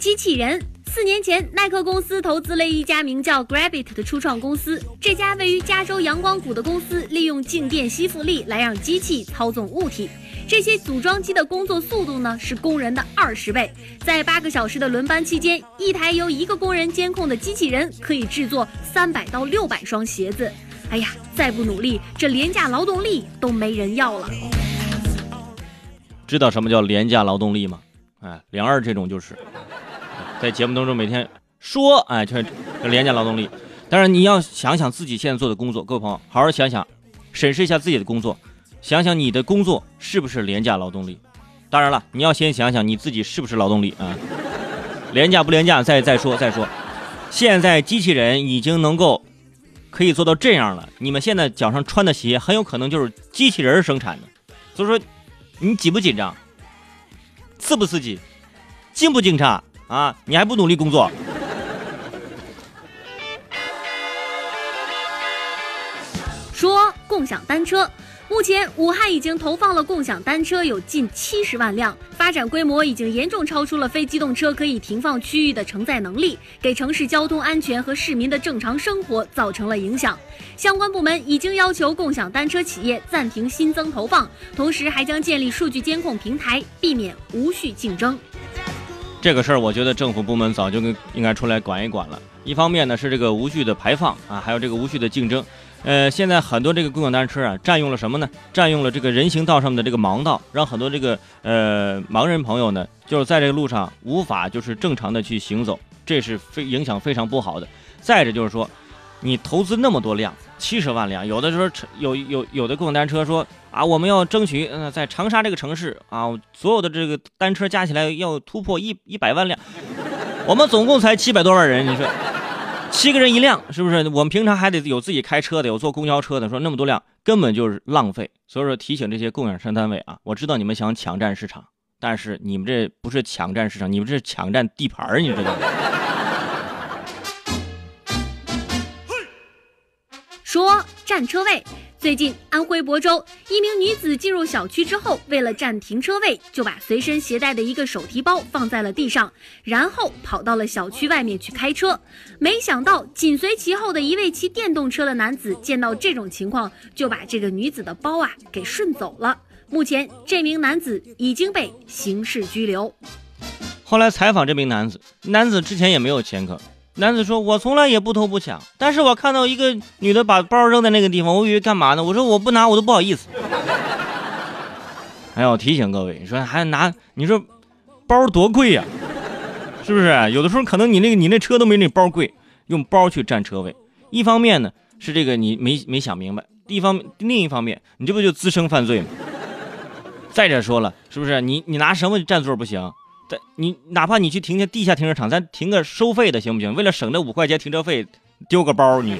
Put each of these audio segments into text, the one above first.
机器人。四年前，耐克公司投资了一家名叫 Grabit 的初创公司。这家位于加州阳光谷的公司，利用静电吸附力来让机器操纵物体。这些组装机的工作速度呢，是工人的二十倍。在八个小时的轮班期间，一台由一个工人监控的机器人可以制作三百到六百双鞋子。哎呀，再不努力，这廉价劳动力都没人要了。知道什么叫廉价劳动力吗？哎，梁二这种就是。在节目当中每天说，哎，这廉价劳动力。当然你要想想自己现在做的工作，各位朋友，好好想想，审视一下自己的工作，想想你的工作是不是廉价劳动力。当然了，你要先想想你自己是不是劳动力啊？廉价不廉价？再再说再说。现在机器人已经能够可以做到这样了，你们现在脚上穿的鞋很有可能就是机器人生产的。所以说，你紧不紧张？刺不刺激？惊不惊诧？啊，你还不努力工作？说共享单车，目前武汉已经投放了共享单车有近七十万辆，发展规模已经严重超出了非机动车可以停放区域的承载能力，给城市交通安全和市民的正常生活造成了影响。相关部门已经要求共享单车企业暂停新增投放，同时还将建立数据监控平台，避免无序竞争。这个事儿，我觉得政府部门早就应该出来管一管了。一方面呢是这个无序的排放啊，还有这个无序的竞争。呃，现在很多这个共享单车啊，占用了什么呢？占用了这个人行道上的这个盲道，让很多这个呃盲人朋友呢，就是在这个路上无法就是正常的去行走，这是非影响非常不好的。再者就是说，你投资那么多辆，七十万辆，有的时候有有有的共享单车说。啊，我们要争取，嗯，在长沙这个城市啊，所有的这个单车加起来要突破一一百万辆。我们总共才七百多万人，你说七个人一辆，是不是？我们平常还得有自己开车的，有坐公交车的，说那么多辆根本就是浪费。所以说提醒这些共享车单位啊，我知道你们想抢占市场，但是你们这不是抢占市场，你们这是抢占地盘你知道吗？说占车位。最近，安徽亳州一名女子进入小区之后，为了占停车位，就把随身携带的一个手提包放在了地上，然后跑到了小区外面去开车。没想到，紧随其后的一位骑电动车的男子见到这种情况，就把这个女子的包啊给顺走了。目前，这名男子已经被刑事拘留。后来采访这名男子，男子之前也没有前科。男子说：“我从来也不偷不抢，但是我看到一个女的把包扔在那个地方，我以为干嘛呢？我说我不拿我都不好意思。还要提醒各位，你说还拿？你说包多贵呀？是不是？有的时候可能你那个你那车都没那包贵，用包去占车位。一方面呢是这个你没没想明白，一方另一方面你这不就滋生犯罪吗？再者说了，是不是？你你拿什么占座不行？”你哪怕你去停下地下停车场，咱停个收费的行不行？为了省那五块钱停车费，丢个包你。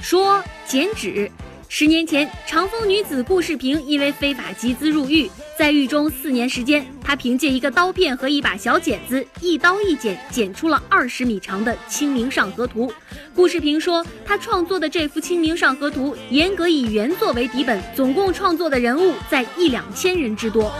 说剪纸。十年前，长风女子顾世平因为非法集资入狱，在狱中四年时间，她凭借一个刀片和一把小剪子，一刀一剪，剪出了二十米长的《清明上河图》。顾世平说，他创作的这幅《清明上河图》严格以原作为底本，总共创作的人物在一两千人之多。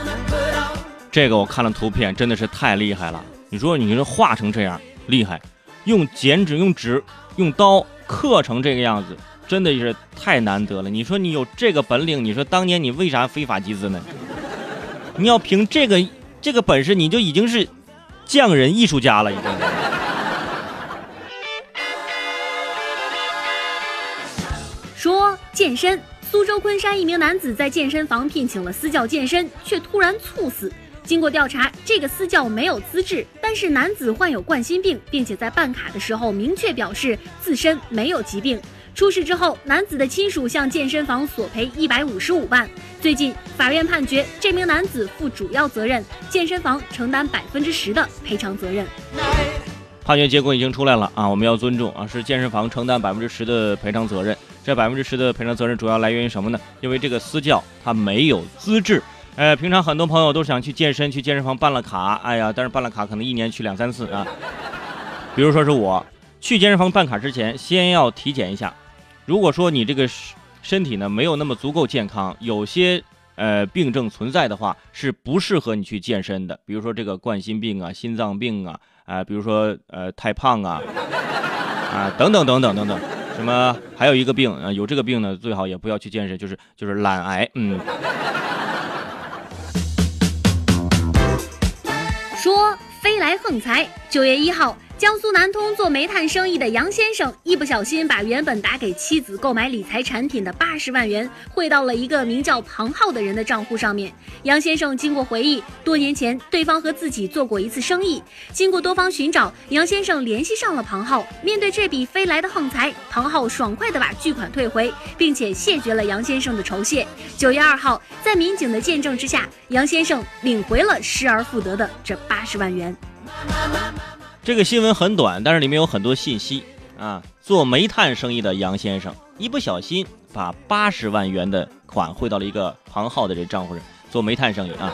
这个我看了图片，真的是太厉害了。你说你这画成这样厉害，用剪纸、用纸、用刀刻成这个样子。真的是太难得了！你说你有这个本领，你说当年你为啥非法集资呢？你要凭这个这个本事，你就已经是匠人艺术家了，已经。说健身，苏州昆山一名男子在健身房聘请了私教健身，却突然猝死。经过调查，这个私教没有资质，但是男子患有冠心病，并且在办卡的时候明确表示自身没有疾病。出事之后，男子的亲属向健身房索赔一百五十五万。最近，法院判决这名男子负主要责任，健身房承担百分之十的赔偿责任。判决结果已经出来了啊，我们要尊重啊，是健身房承担百分之十的赔偿责任。这百分之十的赔偿责任主要来源于什么呢？因为这个私教他没有资质。呃，平常很多朋友都想去健身，去健身房办了卡，哎呀，但是办了卡可能一年去两三次啊。比如说是我去健身房办卡之前，先要体检一下。如果说你这个身体呢没有那么足够健康，有些呃病症存在的话，是不适合你去健身的。比如说这个冠心病啊、心脏病啊，啊，比如说呃太胖啊，啊等等等等等等，什么还有一个病啊，有这个病呢，最好也不要去健身，就是就是懒癌，嗯。说飞来横财，九月一号。江苏南通做煤炭生意的杨先生一不小心把原本打给妻子购买理财产品的八十万元汇到了一个名叫庞浩的人的账户上面。杨先生经过回忆，多年前对方和自己做过一次生意。经过多方寻找，杨先生联系上了庞浩。面对这笔飞来的横财，庞浩爽快地把巨款退回，并且谢绝了杨先生的酬谢。九月二号，在民警的见证之下，杨先生领回了失而复得的这八十万元。这个新闻很短，但是里面有很多信息啊。做煤炭生意的杨先生一不小心把八十万元的款汇到了一个庞浩的这账户上。做煤炭生意啊，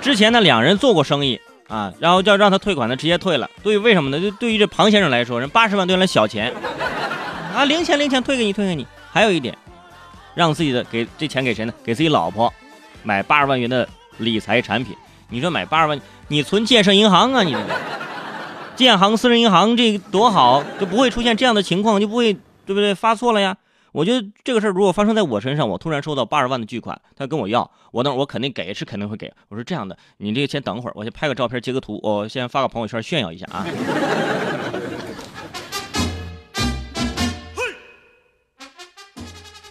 之前呢两人做过生意啊，然后要让他退款呢，直接退了。对于为什么呢？就对于这庞先生来说，人八十万对他小钱啊，零钱零钱退给你，退给你。还有一点，让自己的给这钱给谁呢？给自己老婆买八十万元的理财产品。你说买八十万，你存建设银行啊，你。建行私人银行这多好，就不会出现这样的情况，就不会对不对发错了呀？我觉得这个事儿如果发生在我身上，我突然收到八十万的巨款，他跟我要，我那我肯定给，是肯定会给。我说这样的，你这个先等会儿，我先拍个照片，截个图，我先发个朋友圈炫耀一下啊。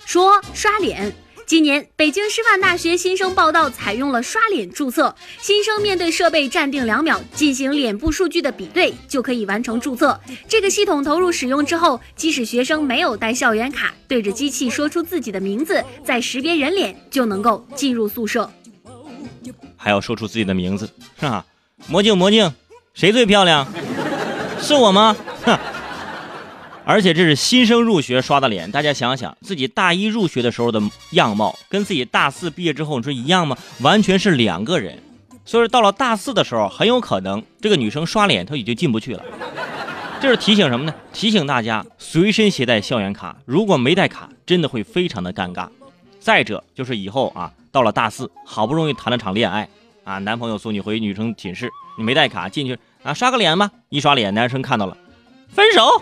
说刷脸。今年，北京师范大学新生报到采用了刷脸注册。新生面对设备站定两秒，进行脸部数据的比对，就可以完成注册。这个系统投入使用之后，即使学生没有带校园卡，对着机器说出自己的名字，再识别人脸，就能够进入宿舍。还要说出自己的名字，是吧？魔镜魔镜，谁最漂亮？是我吗？而且这是新生入学刷的脸，大家想想，自己大一入学的时候的样貌，跟自己大四毕业之后你说一样吗？完全是两个人。所以说到了大四的时候，很有可能这个女生刷脸她已经进不去了。这是提醒什么呢？提醒大家随身携带校园卡，如果没带卡，真的会非常的尴尬。再者就是以后啊，到了大四，好不容易谈了场恋爱啊，男朋友送你回女生寝室，你没带卡进去啊，刷个脸吧，一刷脸，男生看到了。分手。